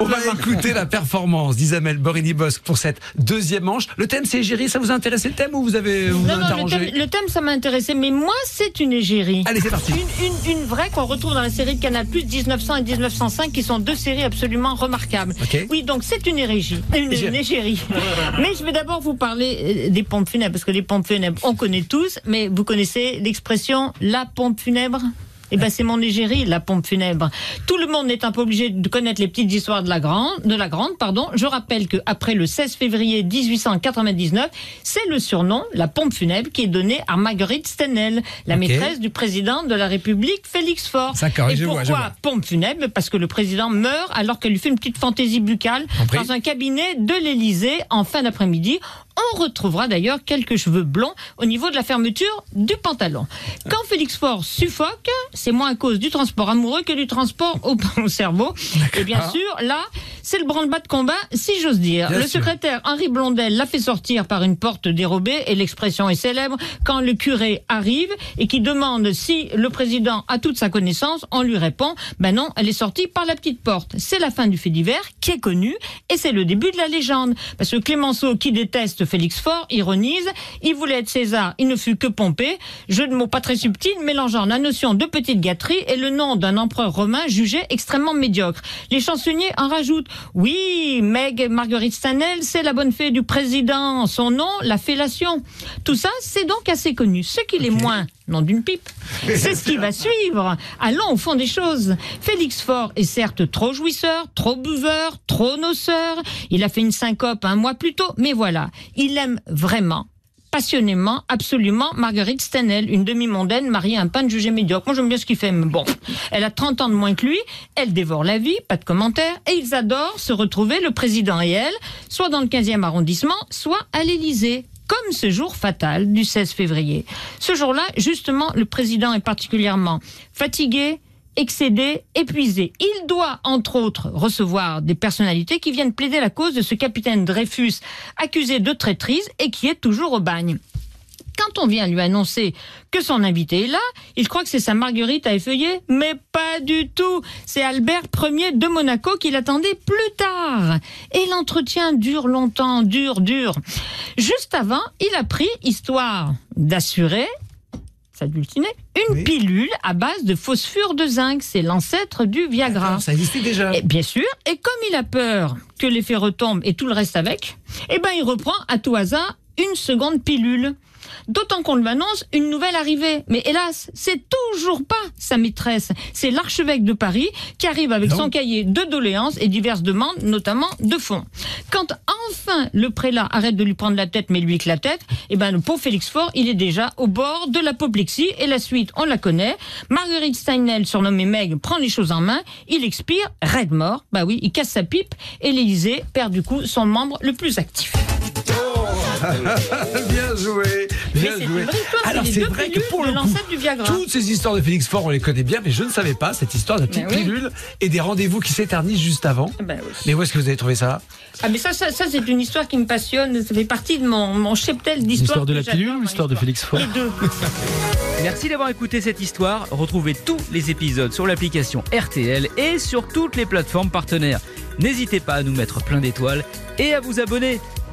On va écouter la performance d'Isabelle Borini-Bosque pour cette deuxième manche. Le thème, c'est égérie. Ça vous a intéressé le thème ou vous avez vous Non, non, le thème, le thème, ça m'a intéressé, mais moi, c'est une égérie. Allez, c'est parti. Une, une, une vraie qu'on retrouve dans la série de Canal+, 1900 et 1905, qui sont deux séries absolument remarquables. Ok. Oui, donc c'est une érégie, une, Égérie. une égérie. mais je vais d'abord vous parler euh, des pompes funèbres, parce que les pompes funèbres, on connaît tous, mais vous connaissez l'expression « la pompe funèbre » eh ben, c'est mon égérie, la pompe funèbre. Tout le monde n'est un peu obligé de connaître les petites histoires de la grande, de la grande, pardon. Je rappelle que après le 16 février 1899, c'est le surnom, la pompe funèbre, qui est donné à Marguerite Stenel, la maîtresse du président de la République, Félix Faure. D'accord, Et je vois, pourquoi je vois. pompe funèbre? Parce que le président meurt alors qu'elle lui fait une petite fantaisie buccale dans un cabinet de l'Élysée en fin d'après-midi. On retrouvera d'ailleurs quelques cheveux blonds au niveau de la fermeture du pantalon. Quand Félix Faure suffoque, c'est moins à cause du transport amoureux que du transport au, au cerveau. Et bien sûr, là, c'est le branle-bas de combat, si j'ose dire. Bien le sûr. secrétaire Henri Blondel l'a fait sortir par une porte dérobée et l'expression est célèbre quand le curé arrive et qui demande si le président a toute sa connaissance, on lui répond ben non, elle est sortie par la petite porte. C'est la fin du fait divers qui est connu et c'est le début de la légende parce que Clémenceau qui déteste Félix Faure ironise, il voulait être César, il ne fut que pompé, jeu de mots pas très subtil mélangeant la notion de petite gâterie et le nom d'un empereur romain jugé extrêmement médiocre. Les chansonniers en rajoutent oui, Meg Marguerite Stanel, c'est la bonne fée du président. Son nom, la fellation. Tout ça, c'est donc assez connu. Ce qu'il est moins, nom d'une pipe, c'est ce qui va suivre. Allons au fond des choses. Félix Faure est certes trop jouisseur, trop buveur, trop noceur. Il a fait une syncope un mois plus tôt, mais voilà, il aime vraiment passionnément, absolument, Marguerite Stanel, une demi-mondaine mariée à un peintre jugé médiocre. Moi, j'aime bien ce qu'il fait, mais bon. Elle a 30 ans de moins que lui, elle dévore la vie, pas de commentaires, et ils adorent se retrouver, le président et elle, soit dans le 15e arrondissement, soit à l'Élysée. Comme ce jour fatal du 16 février. Ce jour-là, justement, le président est particulièrement fatigué, excédé, épuisé. Il doit, entre autres, recevoir des personnalités qui viennent plaider la cause de ce capitaine Dreyfus accusé de traîtrise et qui est toujours au bagne. Quand on vient lui annoncer que son invité est là, il croit que c'est sa Marguerite à effeuiller, mais pas du tout. C'est Albert Ier de Monaco qui l'attendait plus tard. Et l'entretien dure longtemps, dure, dure. Juste avant, il a pris, histoire d'assurer, une Oui. pilule à base de phosphure de zinc. C'est l'ancêtre du Viagra. Ça existait déjà. Et bien sûr, et comme il a peur que l'effet retombe et tout le reste avec, eh ben il reprend à tout hasard une seconde pilule. D'autant qu'on lui annonce une nouvelle arrivée. Mais hélas, c'est toujours pas sa maîtresse. C'est l'archevêque de Paris qui arrive avec Non. son cahier de doléances et diverses demandes, notamment de fonds. Quand enfin le prélat arrête de lui prendre la tête, mais lui que la tête, eh ben le pauvre Félix Faure, il est déjà au bord de l'apoplexie et la suite, on la connaît. Marguerite Steinel, surnommée Meg, prend les choses en main. Il expire, raide mort. Bah oui, il casse sa pipe et l'Élysée perd du coup son membre le plus actif. Bien joué. Bien c'est joué. une vraie histoire, Alors c'est vrai que pour le coup, l'ancêtre du Viagra. toutes ces histoires de Félix Faure, on les connaît bien, mais je ne savais pas cette histoire de la petite Ben oui. pilule et des rendez-vous qui s'éternisent juste avant. Ben oui. Mais où est-ce que vous avez trouvé ça? Ah mais ça, ça, ça, c'est une histoire qui me passionne. Ça fait partie de mon, mon cheptel d'histoires. L'histoire de la pilule ou dans l'histoire de Félix Faure Les deux. Merci d'avoir écouté cette histoire. Retrouvez tous les épisodes sur l'application RTL et sur toutes les plateformes partenaires. N'hésitez pas à nous mettre plein d'étoiles et à vous abonner.